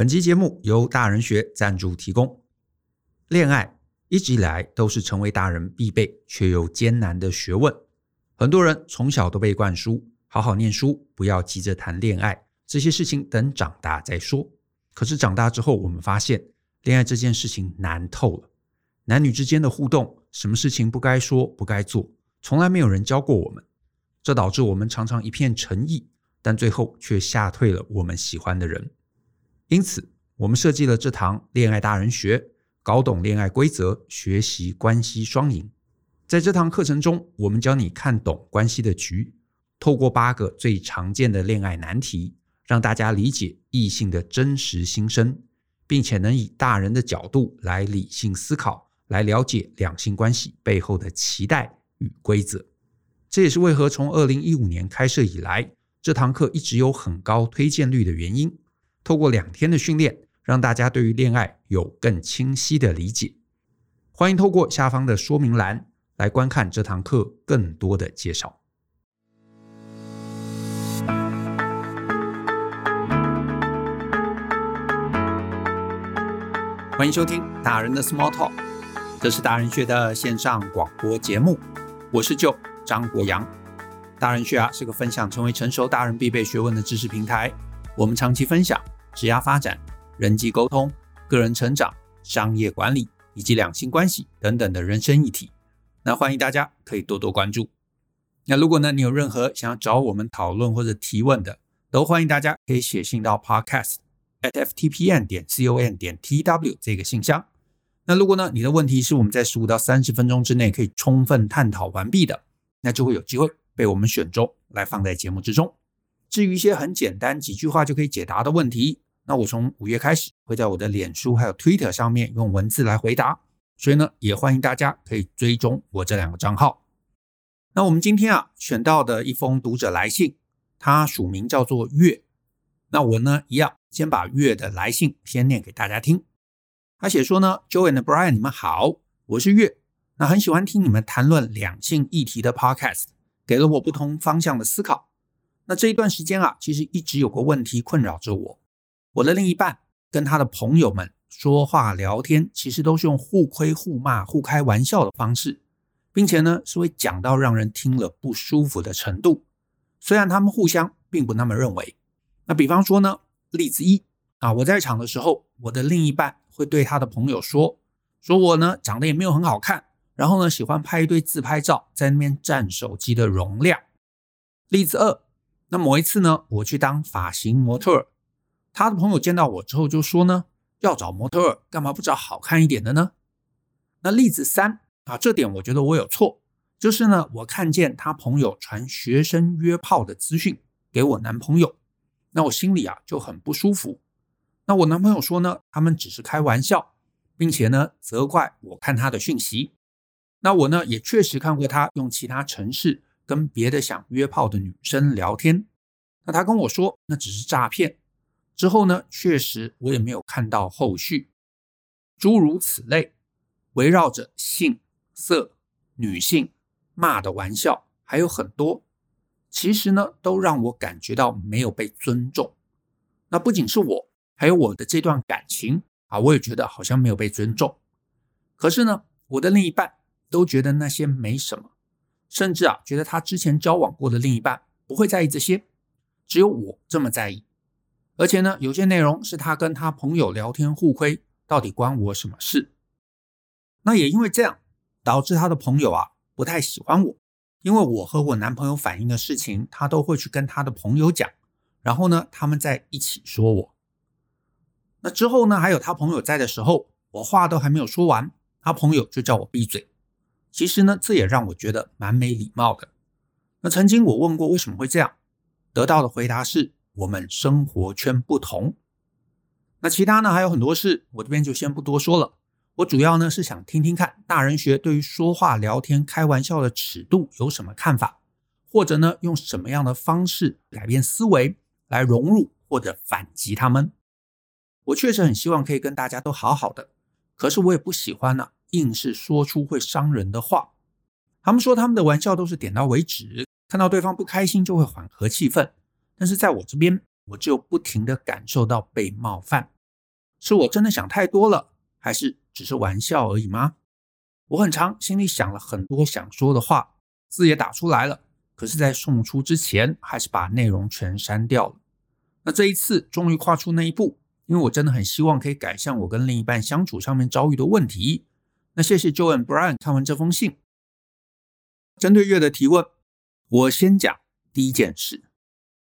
本期节目由大人学赞助提供。恋爱一直以来都是成为大人必备却又艰难的学问。很多人从小都被灌输好好念书，不要急着谈恋爱，这些事情等长大再说。可是长大之后，我们发现恋爱这件事情难透了。男女之间的互动，什么事情不该说不该做，从来没有人教过我们。这导致我们常常一片诚意，但最后却吓退了我们喜欢的人。因此，我们设计了这堂恋爱大人学。搞懂恋爱规则，学习关系双赢。在这堂课程中，我们教你看懂关系的局，透过八个最常见的恋爱难题，让大家理解异性的真实心声，并且能以大人的角度来理性思考，来了解两性关系背后的期待与规则。这也是为何从二零一五年开设以来，这堂课一直有很高推荐率的原因。透过两天的训练。让大家对于恋爱有更清晰的理解。欢迎透过下方的说明栏来观看这堂课更多的介绍。欢迎收听大人的 Small Talk，这是大人学的线上广播节目。我是 Joe 张国洋。大人学啊是个分享成为成熟大人必备学问的知识平台。我们长期分享职业发展。人际沟通、个人成长、商业管理以及两性关系等等的人生议题，那欢迎大家可以多多关注。那如果呢，你有任何想要找我们讨论或者提问的，都欢迎大家可以写信到 podcast at ftpn 点 com 点 tw 这个信箱。那如果呢，你的问题是我们在十五到三十分钟之内可以充分探讨完毕的，那就会有机会被我们选中来放在节目之中。至于一些很简单几句话就可以解答的问题，那我从五月开始会在我的脸书还有 Twitter 上面用文字来回答，所以呢，也欢迎大家可以追踪我这两个账号。那我们今天啊选到的一封读者来信，他署名叫做月。那我呢一样先把月的来信先念给大家听。他写说呢，Joe and Brian 你们好，我是月。那很喜欢听你们谈论两性议题的 Podcast，给了我不同方向的思考。那这一段时间啊，其实一直有个问题困扰着我。我的另一半跟他的朋友们说话聊天，其实都是用互亏互骂、互开玩笑的方式，并且呢是会讲到让人听了不舒服的程度。虽然他们互相并不那么认为。那比方说呢，例子一啊，我在场的时候，我的另一半会对他的朋友说，说我呢长得也没有很好看，然后呢喜欢拍一堆自拍照，在那边占手机的容量。例子二，那某一次呢，我去当发型模特。他的朋友见到我之后就说呢，要找模特儿干嘛不找好看一点的呢？那例子三啊，这点我觉得我有错，就是呢，我看见他朋友传学生约炮的资讯给我男朋友，那我心里啊就很不舒服。那我男朋友说呢，他们只是开玩笑，并且呢责怪我看他的讯息。那我呢也确实看过他用其他城市跟别的想约炮的女生聊天。那他跟我说那只是诈骗。之后呢，确实我也没有看到后续，诸如此类，围绕着性、色、女性骂的玩笑还有很多，其实呢，都让我感觉到没有被尊重。那不仅是我，还有我的这段感情啊，我也觉得好像没有被尊重。可是呢，我的另一半都觉得那些没什么，甚至啊，觉得他之前交往过的另一半不会在意这些，只有我这么在意。而且呢，有些内容是他跟他朋友聊天互亏，到底关我什么事？那也因为这样，导致他的朋友啊不太喜欢我，因为我和我男朋友反映的事情，他都会去跟他的朋友讲，然后呢，他们在一起说我。那之后呢，还有他朋友在的时候，我话都还没有说完，他朋友就叫我闭嘴。其实呢，这也让我觉得蛮没礼貌的。那曾经我问过为什么会这样，得到的回答是。我们生活圈不同，那其他呢还有很多事，我这边就先不多说了。我主要呢是想听听看大人学对于说话、聊天、开玩笑的尺度有什么看法，或者呢用什么样的方式改变思维来融入或者反击他们。我确实很希望可以跟大家都好好的，可是我也不喜欢呢、硬是说出会伤人的话。他们说他们的玩笑都是点到为止，看到对方不开心就会缓和气氛。但是在我这边，我就不停地感受到被冒犯，是我真的想太多了，还是只是玩笑而已吗？我很长心里想了很多想说的话，字也打出来了，可是，在送出之前，还是把内容全删掉了。那这一次终于跨出那一步，因为我真的很希望可以改善我跟另一半相处上面遭遇的问题。那谢谢 Joan Brian 看完这封信，针对月的提问，我先讲第一件事。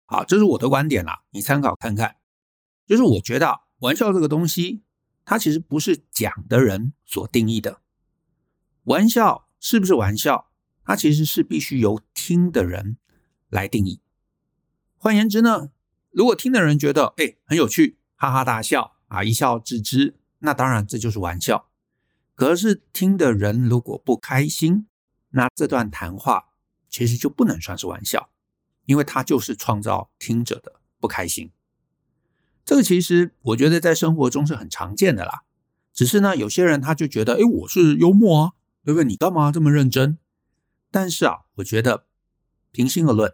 好，这是我的观点啦，你参考看看。就是我觉得玩笑这个东西，它其实不是讲的人所定义的。玩笑是不是玩笑，它其实是必须由听的人来定义。换言之呢，如果听的人觉得哎很有趣，哈哈大笑啊，一笑置之，那当然这就是玩笑。可是听的人如果不开心，那这段谈话其实就不能算是玩笑。因为它就是创造听者的不开心，这个其实我觉得在生活中是很常见的啦。只是呢，有些人他就觉得，哎，我是幽默啊，对不对？你干嘛这么认真？但是啊，我觉得平心而论，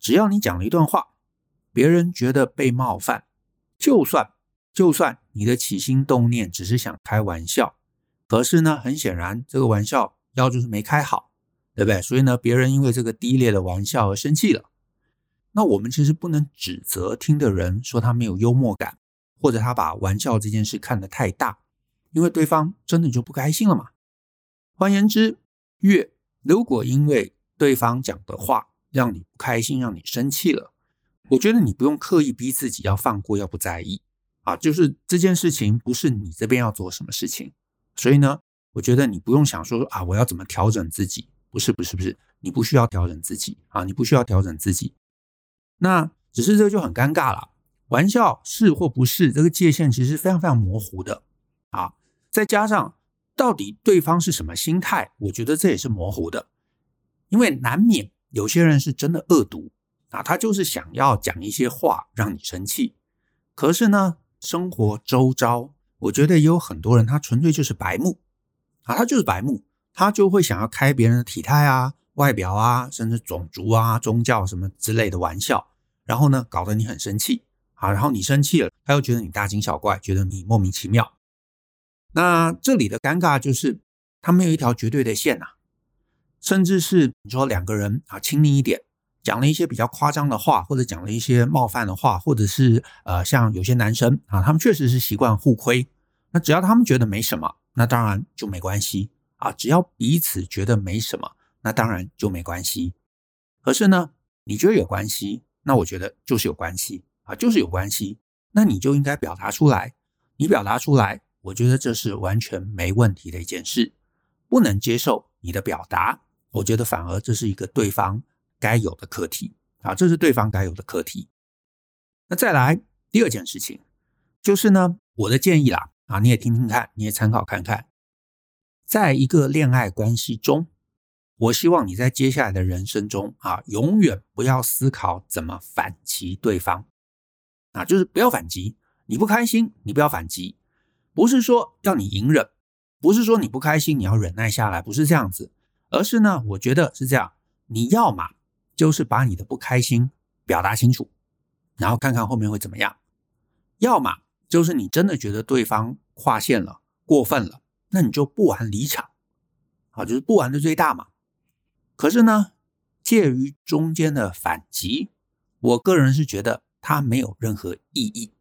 只要你讲了一段话，别人觉得被冒犯，就算就算你的起心动念只是想开玩笑，可是呢，很显然这个玩笑要就是没开好，对不对？所以呢，别人因为这个低劣的玩笑而生气了。那我们其实不能指责听的人说他没有幽默感，或者他把玩笑这件事看得太大，因为对方真的就不开心了嘛。换言之，月如果因为对方讲的话让你不开心，让你生气了，我觉得你不用刻意逼自己要放过，要不在意啊，就是这件事情不是你这边要做什么事情，所以呢，我觉得你不用想说啊，我要怎么调整自己，不是不是不是，你不需要调整自己啊，你不需要调整自己。那只是这个就很尴尬了。玩笑是或不是，这个界限其实非常非常模糊的啊。再加上到底对方是什么心态，我觉得这也是模糊的。因为难免有些人是真的恶毒啊，他就是想要讲一些话让你生气。可是呢，生活周遭，我觉得也有很多人，他纯粹就是白目啊，他就是白目，他就会想要开别人的体态啊。外表啊，甚至种族啊、宗教什么之类的玩笑，然后呢，搞得你很生气啊，然后你生气了，他又觉得你大惊小怪，觉得你莫名其妙。那这里的尴尬就是，他没有一条绝对的线呐，甚至是你说两个人啊亲密一点，讲了一些比较夸张的话，或者讲了一些冒犯的话，或者是呃，像有些男生啊，他们确实是习惯互亏，那只要他们觉得没什么，那当然就没关系啊，只要彼此觉得没什么。那当然就没关系，可是呢，你觉得有关系，那我觉得就是有关系啊，就是有关系，那你就应该表达出来。你表达出来，我觉得这是完全没问题的一件事。不能接受你的表达，我觉得反而这是一个对方该有的课题啊，这是对方该有的课题。那再来第二件事情，就是呢，我的建议啦啊，你也听听看，你也参考看看，在一个恋爱关系中。我希望你在接下来的人生中啊，永远不要思考怎么反击对方啊，就是不要反击。你不开心，你不要反击，不是说要你隐忍，不是说你不开心你要忍耐下来，不是这样子，而是呢，我觉得是这样，你要嘛就是把你的不开心表达清楚，然后看看后面会怎么样；要么就是你真的觉得对方划线了、过分了，那你就不玩离场，啊，就是不玩的最大嘛。可是呢，介于中间的反击，我个人是觉得它没有任何意义。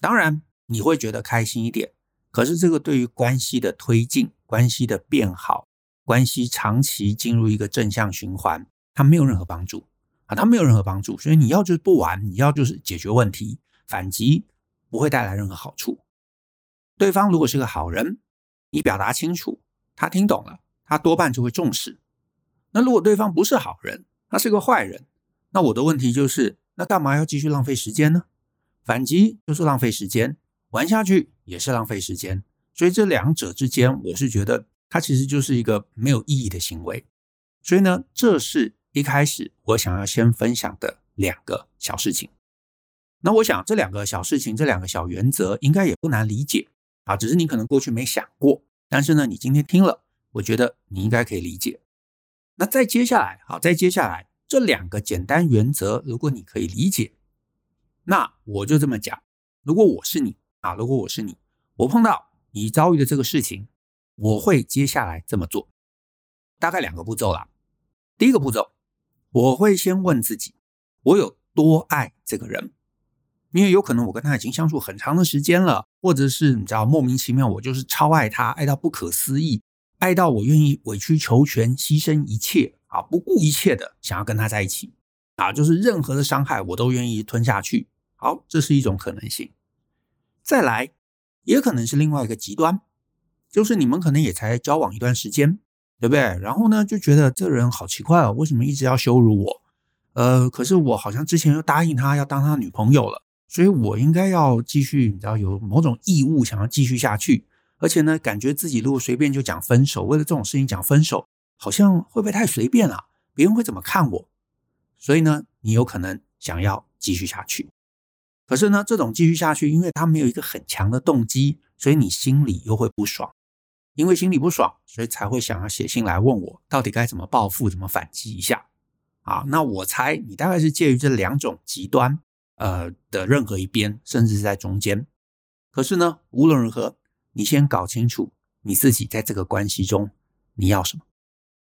当然，你会觉得开心一点，可是这个对于关系的推进、关系的变好、关系长期进入一个正向循环，它没有任何帮助啊！它没有任何帮助。所以你要就是不玩，你要就是解决问题，反击不会带来任何好处。对方如果是个好人，你表达清楚，他听懂了，他多半就会重视。那如果对方不是好人，他是个坏人，那我的问题就是，那干嘛要继续浪费时间呢？反击就是浪费时间，玩下去也是浪费时间。所以这两者之间，我是觉得它其实就是一个没有意义的行为。所以呢，这是一开始我想要先分享的两个小事情。那我想这两个小事情，这两个小原则应该也不难理解啊，只是你可能过去没想过，但是呢，你今天听了，我觉得你应该可以理解。那再接下来，好，再接下来这两个简单原则，如果你可以理解，那我就这么讲。如果我是你啊，如果我是你，我碰到你遭遇的这个事情，我会接下来这么做，大概两个步骤啦。第一个步骤，我会先问自己，我有多爱这个人？因为有可能我跟他已经相处很长的时间了，或者是你知道莫名其妙，我就是超爱他，爱到不可思议，爱到我愿意委曲求全，牺牲一切啊，不顾一切的想要跟他在一起啊，就是任何的伤害我都愿意吞下去。好，这是一种可能性。再来，也可能是另外一个极端，就是你们可能也才交往一段时间，对不对？然后呢，就觉得这人好奇怪哦，为什么一直要羞辱我？呃，可是我好像之前又答应他要当他女朋友了。所以我应该要继续，你知道有某种义务想要继续下去，而且呢，感觉自己如果随便就讲分手，为了这种事情讲分手，好像会不会太随便了？别人会怎么看我？所以呢，你有可能想要继续下去，可是呢，这种继续下去，因为他没有一个很强的动机，所以你心里又会不爽，因为心里不爽，所以才会想要写信来问我，到底该怎么报复，怎么反击一下？啊，那我猜你大概是介于这两种极端。呃的任何一边，甚至是在中间。可是呢，无论如何，你先搞清楚你自己在这个关系中你要什么，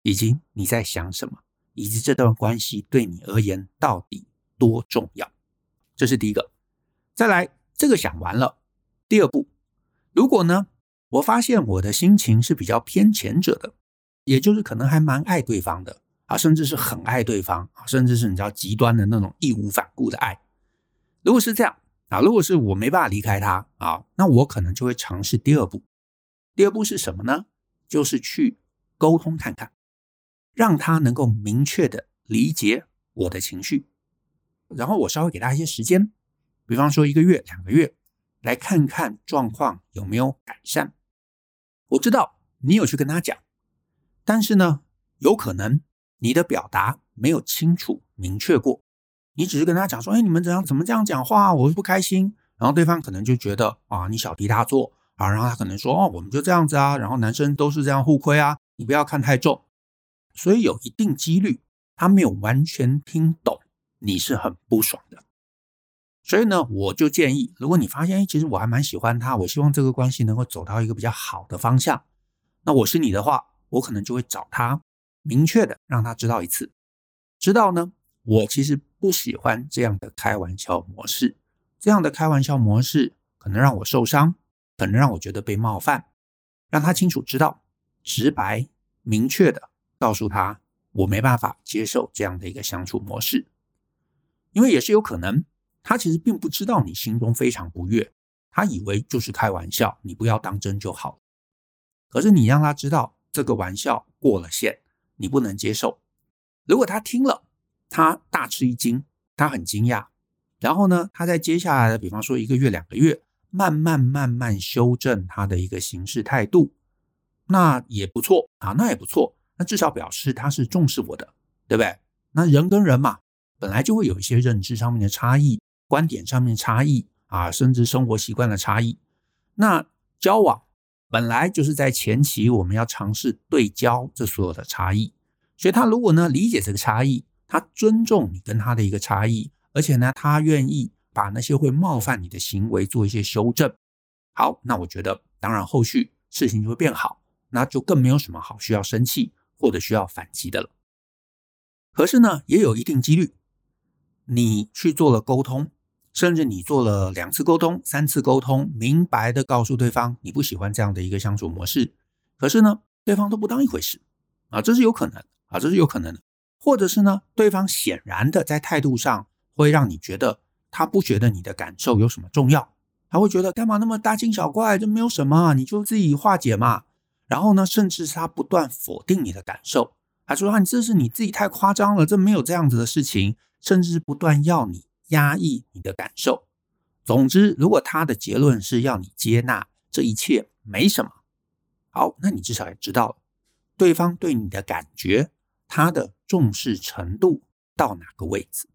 以及你在想什么，以及这段关系对你而言到底多重要。这是第一个。再来，这个想完了，第二步，如果呢，我发现我的心情是比较偏前者的，也就是可能还蛮爱对方的啊，甚至是很爱对方啊，甚至是你知道极端的那种义无反顾的爱。如果是这样啊，如果是我没办法离开他啊，那我可能就会尝试第二步。第二步是什么呢？就是去沟通看看，让他能够明确的理解我的情绪，然后我稍微给他一些时间，比方说一个月、两个月，来看看状况有没有改善。我知道你有去跟他讲，但是呢，有可能你的表达没有清楚明确过。你只是跟他讲说，哎，你们怎样怎么这样讲话，我不开心。然后对方可能就觉得啊，你小题大做啊。然后他可能说，哦，我们就这样子啊。然后男生都是这样互亏啊，你不要看太重。所以有一定几率他没有完全听懂，你是很不爽的。所以呢，我就建议，如果你发现，哎，其实我还蛮喜欢他，我希望这个关系能够走到一个比较好的方向，那我是你的话，我可能就会找他明确的让他知道一次，知道呢。我其实不喜欢这样的开玩笑模式，这样的开玩笑模式可能让我受伤，可能让我觉得被冒犯。让他清楚知道，直白明确的告诉他，我没办法接受这样的一个相处模式，因为也是有可能，他其实并不知道你心中非常不悦，他以为就是开玩笑，你不要当真就好。可是你让他知道这个玩笑过了线，你不能接受。如果他听了，他大吃一惊，他很惊讶，然后呢，他在接下来的，比方说一个月、两个月，慢慢慢慢修正他的一个行事态度，那也不错啊，那也不错，那至少表示他是重视我的，对不对？那人跟人嘛，本来就会有一些认知上面的差异，观点上面差异啊，甚至生活习惯的差异。那交往本来就是在前期我们要尝试对焦这所有的差异，所以他如果呢理解这个差异。他尊重你跟他的一个差异，而且呢，他愿意把那些会冒犯你的行为做一些修正。好，那我觉得，当然后续事情就会变好，那就更没有什么好需要生气或者需要反击的了。可是呢，也有一定几率，你去做了沟通，甚至你做了两次沟通、三次沟通，明白的告诉对方你不喜欢这样的一个相处模式，可是呢，对方都不当一回事啊，这是有可能啊，这是有可能的。或者是呢，对方显然的在态度上会让你觉得他不觉得你的感受有什么重要，他会觉得干嘛那么大惊小怪，这没有什么，你就自己化解嘛。然后呢，甚至是他不断否定你的感受，他说啊，你这是你自己太夸张了，这没有这样子的事情，甚至不断要你压抑你的感受。总之，如果他的结论是要你接纳这一切没什么，好，那你至少也知道了对方对你的感觉。他的重视程度到哪个位置，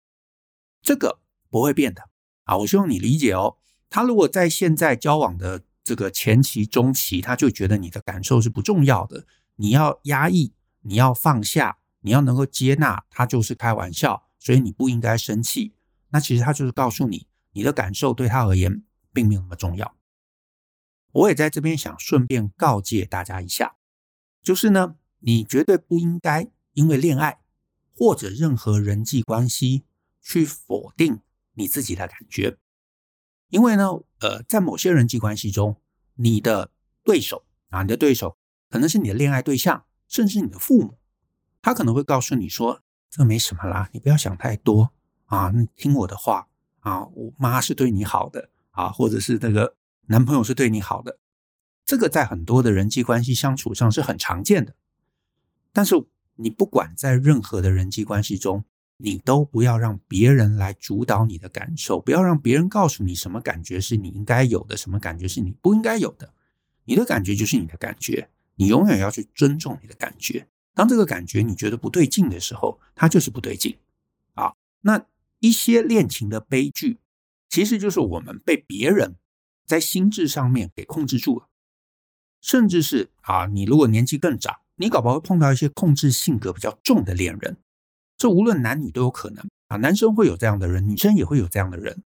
这个不会变的啊！我希望你理解哦。他如果在现在交往的这个前期、中期，他就觉得你的感受是不重要的，你要压抑，你要放下，你要能够接纳，他就是开玩笑，所以你不应该生气。那其实他就是告诉你，你的感受对他而言并没有那么重要。我也在这边想顺便告诫大家一下，就是呢，你绝对不应该因为恋爱或者任何人际关系去否定你自己的感觉，因为呢，呃，在某些人际关系中，你的对手啊，你的对手可能是你的恋爱对象，甚至你的父母，他可能会告诉你说：“这没什么啦，你不要想太多啊，你听我的话啊，我妈是对你好的啊，或者是那个。”男朋友是对你好的，这个在很多的人际关系相处上是很常见的。但是你不管在任何的人际关系中，你都不要让别人来主导你的感受，不要让别人告诉你什么感觉是你应该有的，什么感觉是你不应该有的。你的感觉就是你的感觉，你永远要去尊重你的感觉。当这个感觉你觉得不对劲的时候，它就是不对劲。啊，那一些恋情的悲剧，其实就是我们被别人。在心智上面给控制住了，甚至是啊，你如果年纪更长，你搞不好会碰到一些控制性格比较重的恋人。这无论男女都有可能啊，男生会有这样的人，女生也会有这样的人。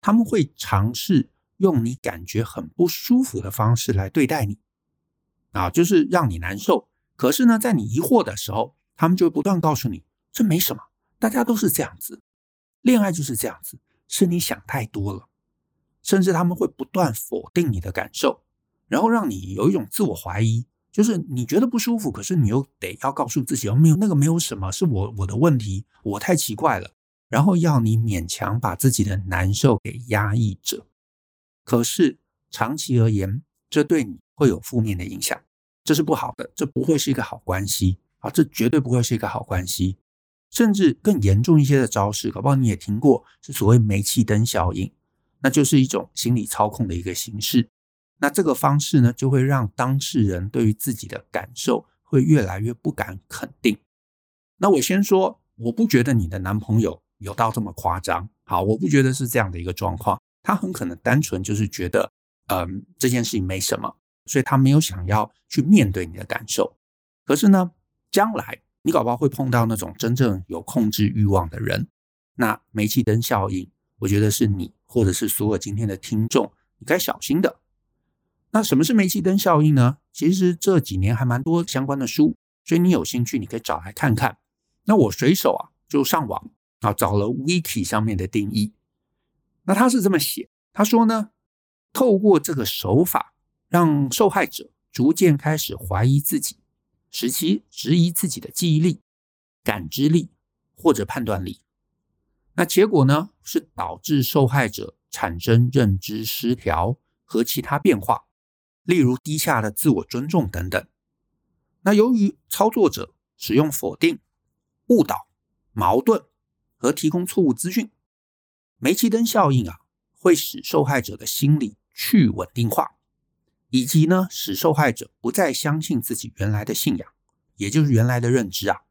他们会尝试用你感觉很不舒服的方式来对待你，啊，就是让你难受。可是呢，在你疑惑的时候，他们就会不断告诉你，这没什么，大家都是这样子，恋爱就是这样子，是你想太多了。甚至他们会不断否定你的感受，然后让你有一种自我怀疑，就是你觉得不舒服，可是你又得要告诉自己，哦，没有那个没有什么，是我我的问题，我太奇怪了，然后要你勉强把自己的难受给压抑着。可是长期而言，这对你会有负面的影响，这是不好的，这不会是一个好关系啊，这绝对不会是一个好关系。甚至更严重一些的招式，搞不好你也听过，是所谓煤气灯效应。那就是一种心理操控的一个形式。那这个方式呢，就会让当事人对于自己的感受会越来越不敢肯定。那我先说，我不觉得你的男朋友有到这么夸张。好，我不觉得是这样的一个状况。他很可能单纯就是觉得，嗯，这件事情没什么，所以他没有想要去面对你的感受。可是呢，将来你搞不好会碰到那种真正有控制欲望的人。那煤气灯效应，我觉得是你。或者是所有今天的听众，你该小心的。那什么是煤气灯效应呢？其实这几年还蛮多相关的书，所以你有兴趣，你可以找来看看。那我随手啊就上网啊找了 Wiki 上面的定义。那他是这么写，他说呢，透过这个手法，让受害者逐渐开始怀疑自己，使其质疑自己的记忆力、感知力或者判断力。那结果呢，是导致受害者产生认知失调和其他变化，例如低下的自我尊重等等。那由于操作者使用否定、误导、矛盾和提供错误资讯，煤气灯效应啊，会使受害者的心理去稳定化，以及呢，使受害者不再相信自己原来的信仰，也就是原来的认知啊。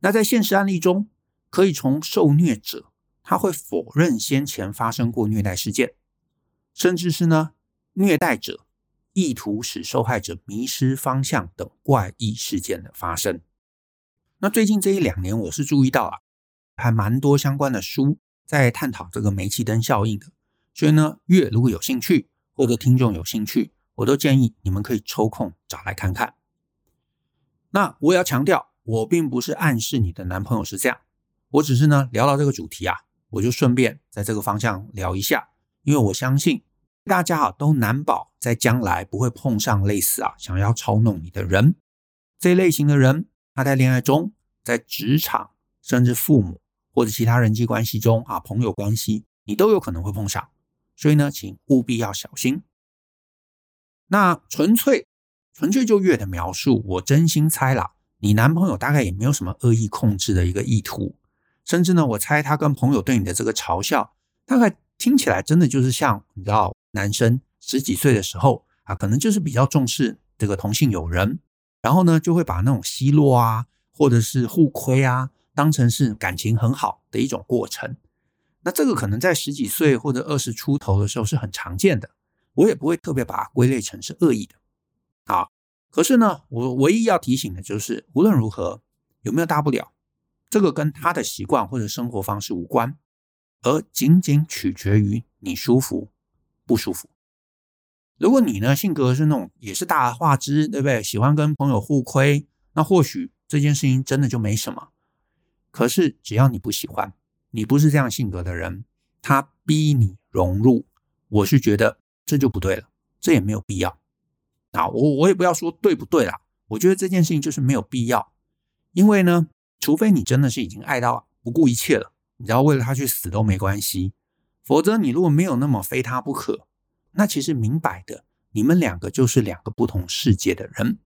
那在现实案例中，可以从受虐者。他会否认先前发生过虐待事件，甚至是呢，虐待者意图使受害者迷失方向等怪异事件的发生。那最近这一两年，我是注意到啊，还蛮多相关的书在探讨这个煤气灯效应的。所以呢，月如果有兴趣，或者听众有兴趣，我都建议你们可以抽空找来看看。那我也要强调，我并不是暗示你的男朋友是这样，我只是呢聊到这个主题啊。我就顺便在这个方向聊一下，因为我相信大家啊都难保在将来不会碰上类似啊想要操弄你的人。这一类型的人，他在恋爱中、在职场，甚至父母或者其他人际关系中啊朋友关系，你都有可能会碰上。所以呢，请务必要小心。那纯粹纯粹就月的描述，我真心猜啦，你男朋友大概也没有什么恶意控制的一个意图。甚至呢，我猜他跟朋友对你的这个嘲笑，大概听起来真的就是像你知道，男生十几岁的时候啊，可能就是比较重视这个同性友人，然后呢，就会把那种奚落啊，或者是互亏啊，当成是感情很好的一种过程。那这个可能在十几岁或者二十出头的时候是很常见的，我也不会特别把它归类成是恶意的。好，可是呢，我唯一要提醒的就是，无论如何，有没有大不了？这个跟他的习惯或者生活方式无关，而仅仅取决于你舒服不舒服。如果你呢性格是那种也是大而化之，对不对？喜欢跟朋友互亏，那或许这件事情真的就没什么。可是只要你不喜欢，你不是这样性格的人，他逼你融入，我是觉得这就不对了，这也没有必要。啊，我我也不要说对不对啦，我觉得这件事情就是没有必要，因为呢，除非你真的是已经爱到不顾一切了，你只要为了他去死都没关系，否则你如果没有那么非他不可。那其实明摆的，你们两个就是两个不同世界的人，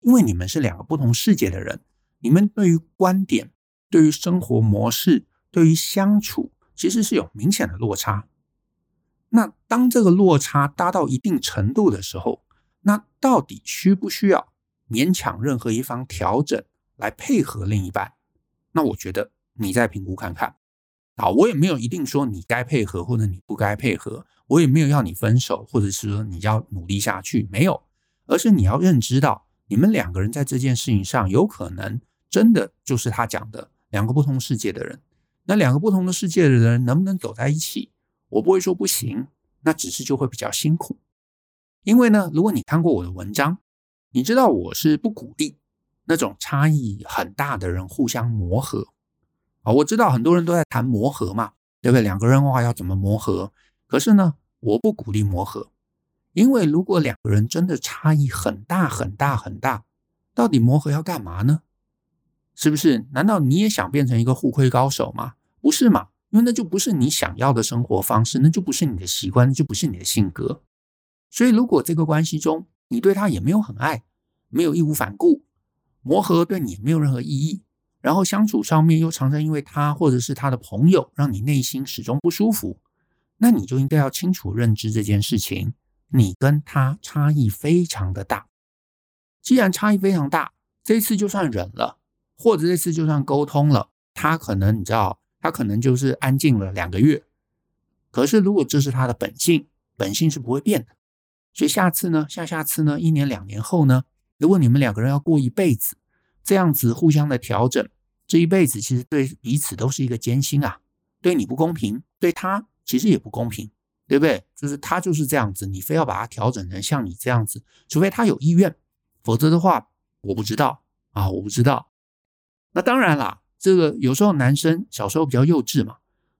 因为你们是两个不同世界的人，你们对于观点、对于生活模式、对于相处，其实是有明显的落差。那当这个落差达到一定程度的时候，那到底需不需要勉强任何一方调整来配合另一半？那我觉得你再评估看看。啊，我也没有一定说你该配合或者你不该配合。我也没有要你分手，或者是说你要努力下去，没有，而是你要认知到，你们两个人在这件事情上，有可能真的就是他讲的两个不同世界的人。那两个不同的世界的人能不能走在一起？我不会说不行，那只是就会比较辛苦。因为呢，如果你看过我的文章，你知道我是不鼓励那种差异很大的人互相磨合啊。我知道很多人都在谈磨合嘛，对不对？两个人的话要怎么磨合？可是呢，我不鼓励磨合，因为如果两个人真的差异很大很大很大，到底磨合要干嘛呢？是不是？难道你也想变成一个互亏高手吗？不是嘛？因为那就不是你想要的生活方式，那就不是你的习惯，那就不是你的性格。所以，如果这个关系中你对他也没有很爱，没有义无反顾，磨合对你也没有任何意义，然后相处上面又常常因为他或者是他的朋友让你内心始终不舒服。那你就应该要清楚认知这件事情，你跟他差异非常的大。既然差异非常大，这次就算忍了，或者这次就算沟通了，他可能你知道，他可能就是安静了两个月。可是如果这是他的本性，本性是不会变的。所以下次呢，下下次呢，一年两年后呢，如果你们两个人要过一辈子，这样子互相的调整，这一辈子其实对彼此都是一个艰辛啊，对你不公平，对他。其实也不公平，对不对？就是他就是这样子，你非要把他调整成像你这样子，除非他有意愿，否则的话，我不知道啊，我不知道。那当然啦，这个有时候男生小时候比较幼稚嘛，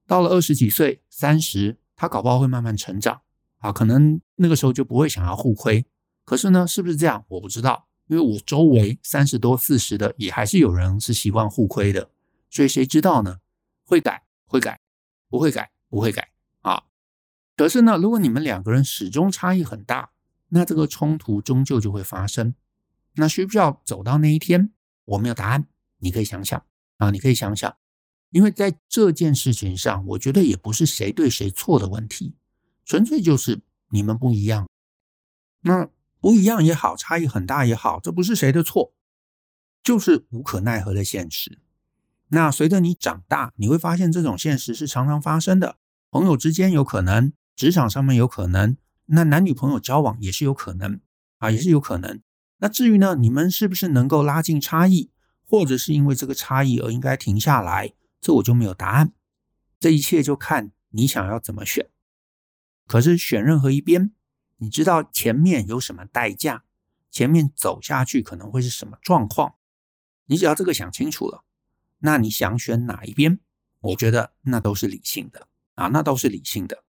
到了二十几岁、三十，他搞不好会慢慢成长啊，可能那个时候就不会想要互亏。可是呢，是不是这样？我不知道，因为我周围三十多、四十的也还是有人是习惯互亏的，所以谁知道呢？会改，会改，不会改，不会改。啊，可是呢，如果你们两个人始终差异很大，那这个冲突终究就会发生。那需不需要走到那一天？我没有答案，你可以想想啊，你可以想想，因为在这件事情上，我觉得也不是谁对谁错的问题，纯粹就是你们不一样。那不一样也好，差异很大也好，这不是谁的错，就是无可奈何的现实。那随着你长大，你会发现这种现实是常常发生的。朋友之间有可能，职场上面有可能，那男女朋友交往也是有可能啊，也是有可能。那至于呢，你们是不是能够拉近差异，或者是因为这个差异而应该停下来，这我就没有答案。这一切就看你想要怎么选。可是选任何一边，你知道前面有什么代价，前面走下去可能会是什么状况，你只要这个想清楚了，那你想选哪一边，我觉得那都是理性的。啊，那都是理性的。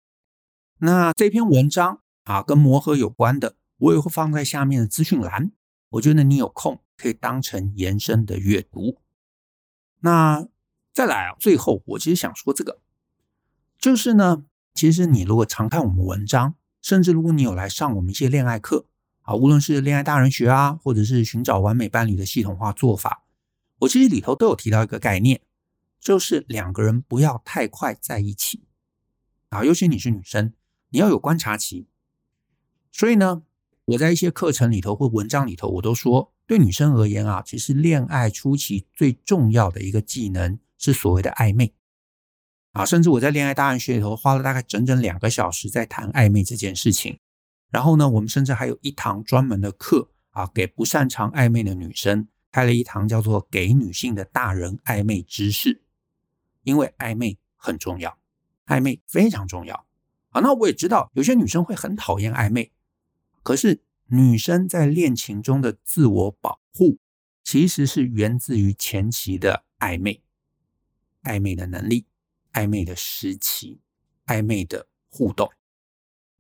那这篇文章啊，跟磨合有关的，我也会放在下面的资讯栏。我觉得你有空可以当成延伸的阅读。那再来啊，最后我其实想说这个，就是呢，其实你如果常看我们文章，甚至如果你有来上我们一些恋爱课啊，无论是恋爱大人学啊，或者是寻找完美伴侣的系统化做法，我其实里头都有提到一个概念，就是两个人不要太快在一起。啊，尤其你是女生，你要有观察期。所以呢，我在一些课程里头或文章里头，我都说，对女生而言啊，其实恋爱初期最重要的一个技能是所谓的暧昧。啊，甚至我在恋爱大案学里头花了大概整整两个小时在谈暧昧这件事情。然后呢，我们甚至还有一堂专门的课啊，给不擅长暧昧的女生开了一堂叫做“给女性的大人暧昧知识”，因为暧昧很重要。暧昧非常重要啊！那我也知道有些女生会很讨厌暧昧，可是女生在恋情中的自我保护，其实是源自于前期的暧昧、暧昧的能力、暧昧的时期、暧昧的互动。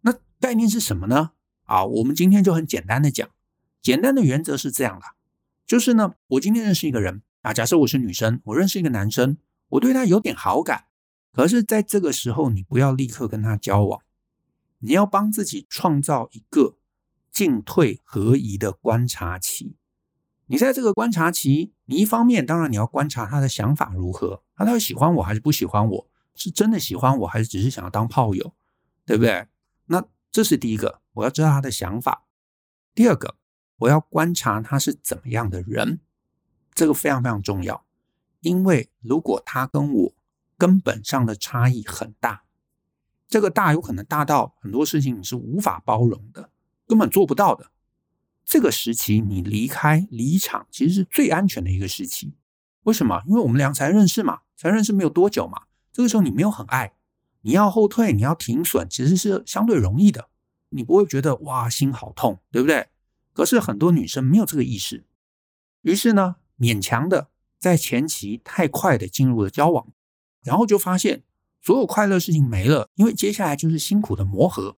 那概念是什么呢？啊，我们今天就很简单的讲，简单的原则是这样的，就是呢，我今天认识一个人啊，假设我是女生，我认识一个男生，我对他有点好感，可是在这个时候，你不要立刻跟他交往，你要帮自己创造一个进退合宜的观察期。你在这个观察期，你一方面当然你要观察他的想法如何，他到底喜欢我还是不喜欢我，是真的喜欢我还是只是想要当炮友，对不对？那这是第一个，我要知道他的想法。第二个，我要观察他是怎么样的人，这个非常非常重要，因为如果他跟我根本上的差异很大，这个大有可能大到很多事情你是无法包容的，根本做不到的。这个时期，你离开离场，其实是最安全的一个时期。为什么？因为我们俩才认识嘛，才认识没有多久嘛。这个时候你没有很爱，你要后退，你要停损，其实是相对容易的。你不会觉得哇，心好痛，对不对？可是很多女生没有这个意识，于是呢，勉强的在前期太快的进入了交往，然后就发现所有快乐事情没了，因为接下来就是辛苦的磨合。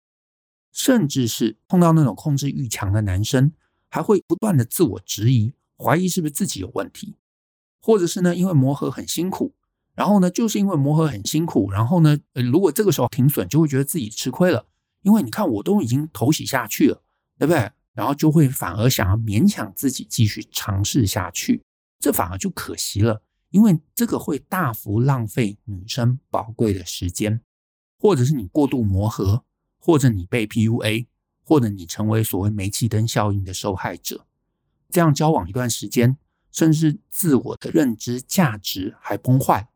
甚至是碰到那种控制欲强的男生，还会不断的自我质疑，怀疑是不是自己有问题，或者是呢，因为磨合很辛苦，然后呢，就是因为磨合很辛苦，然后呢，呃，如果这个时候停损，就会觉得自己吃亏了，因为你看我都已经投洗下去了，对不对？然后就会反而想要勉强自己继续尝试下去，这反而就可惜了，因为这个会大幅浪费女生宝贵的时间，或者是你过度磨合。或者你被 PUA，或者你成为所谓煤气灯效应的受害者，这样交往一段时间，甚至自我的认知价值还崩坏，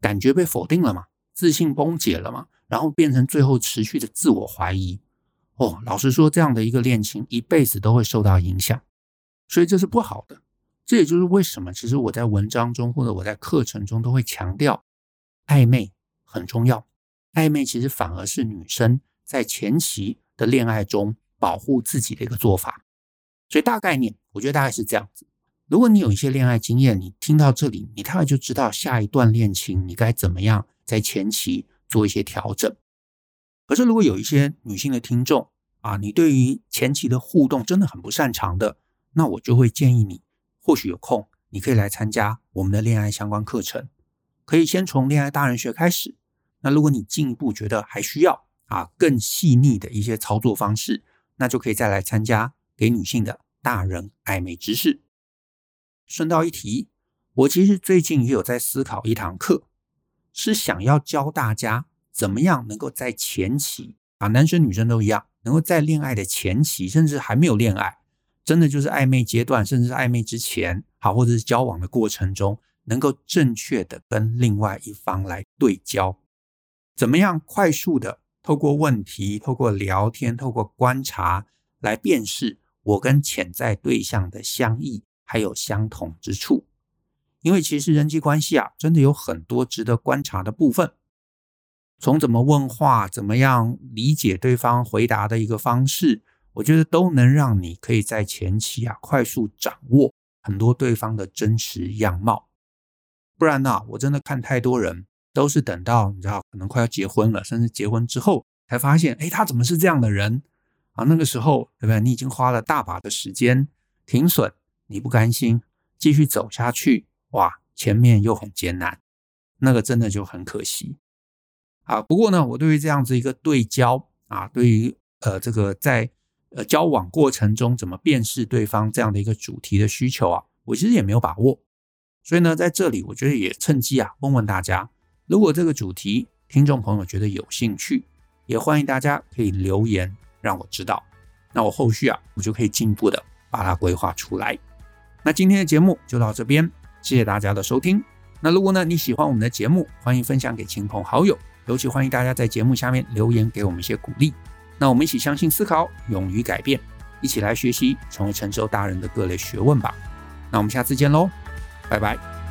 感觉被否定了嘛，自信崩解了嘛，然后变成最后持续的自我怀疑。哦，老实说，这样的一个恋情一辈子都会受到影响，所以这是不好的。这也就是为什么，其实我在文章中或者我在课程中都会强调，暧昧很重要。暧昧其实反而是女生。在前期的恋爱中保护自己的一个做法，所以大概念，我觉得大概是这样子。如果你有一些恋爱经验，你听到这里，你大概就知道下一段恋情你该怎么样在前期做一些调整。可是如果有一些女性的听众啊，你对于前期的互动真的很不擅长的，那我就会建议你，或许有空，你可以来参加我们的恋爱相关课程，可以先从恋爱大人学开始。那如果你进一步觉得还需要，啊，更细腻的一些操作方式，那就可以再来参加给女性的大人暧昧知识。顺道一提，我其实最近也有在思考一堂课，是想要教大家怎么样能够在前期啊，男生女生都一样，能够在恋爱的前期，甚至还没有恋爱，真的就是暧昧阶段，甚至是暧昧之前，好，或者是交往的过程中，能够正确的跟另外一方来对焦，怎么样快速的。透过问题，透过聊天，透过观察来辨识我跟潜在对象的相异还有相同之处。因为其实人际关系啊，真的有很多值得观察的部分。从怎么问话，怎么样理解对方回答的一个方式，我觉得都能让你可以在前期啊快速掌握很多对方的真实样貌。不然呢、我真的看太多人。都是等到你知道可能快要结婚了，甚至结婚之后才发现，哎，他怎么是这样的人啊？那个时候对不对？你已经花了大把的时间停损，你不甘心继续走下去，哇，前面又很艰难，那个真的就很可惜啊。不过呢，我对于这样子一个对焦啊，对于呃这个在呃交往过程中怎么辨识对方这样的一个主题的需求啊，我其实也没有把握，所以呢，在这里我觉得也趁机啊问问大家。如果这个主题听众朋友觉得有兴趣，也欢迎大家可以留言让我知道。那我后续啊，我就可以进一步的把它规划出来。那今天的节目就到这边，谢谢大家的收听。那如果呢你喜欢我们的节目，欢迎分享给亲朋好友，尤其欢迎大家在节目下面留言给我们一些鼓励。那我们一起相信、思考、勇于改变，一起来学习成为成熟大人的各类学问吧。那我们下次见喽，拜拜。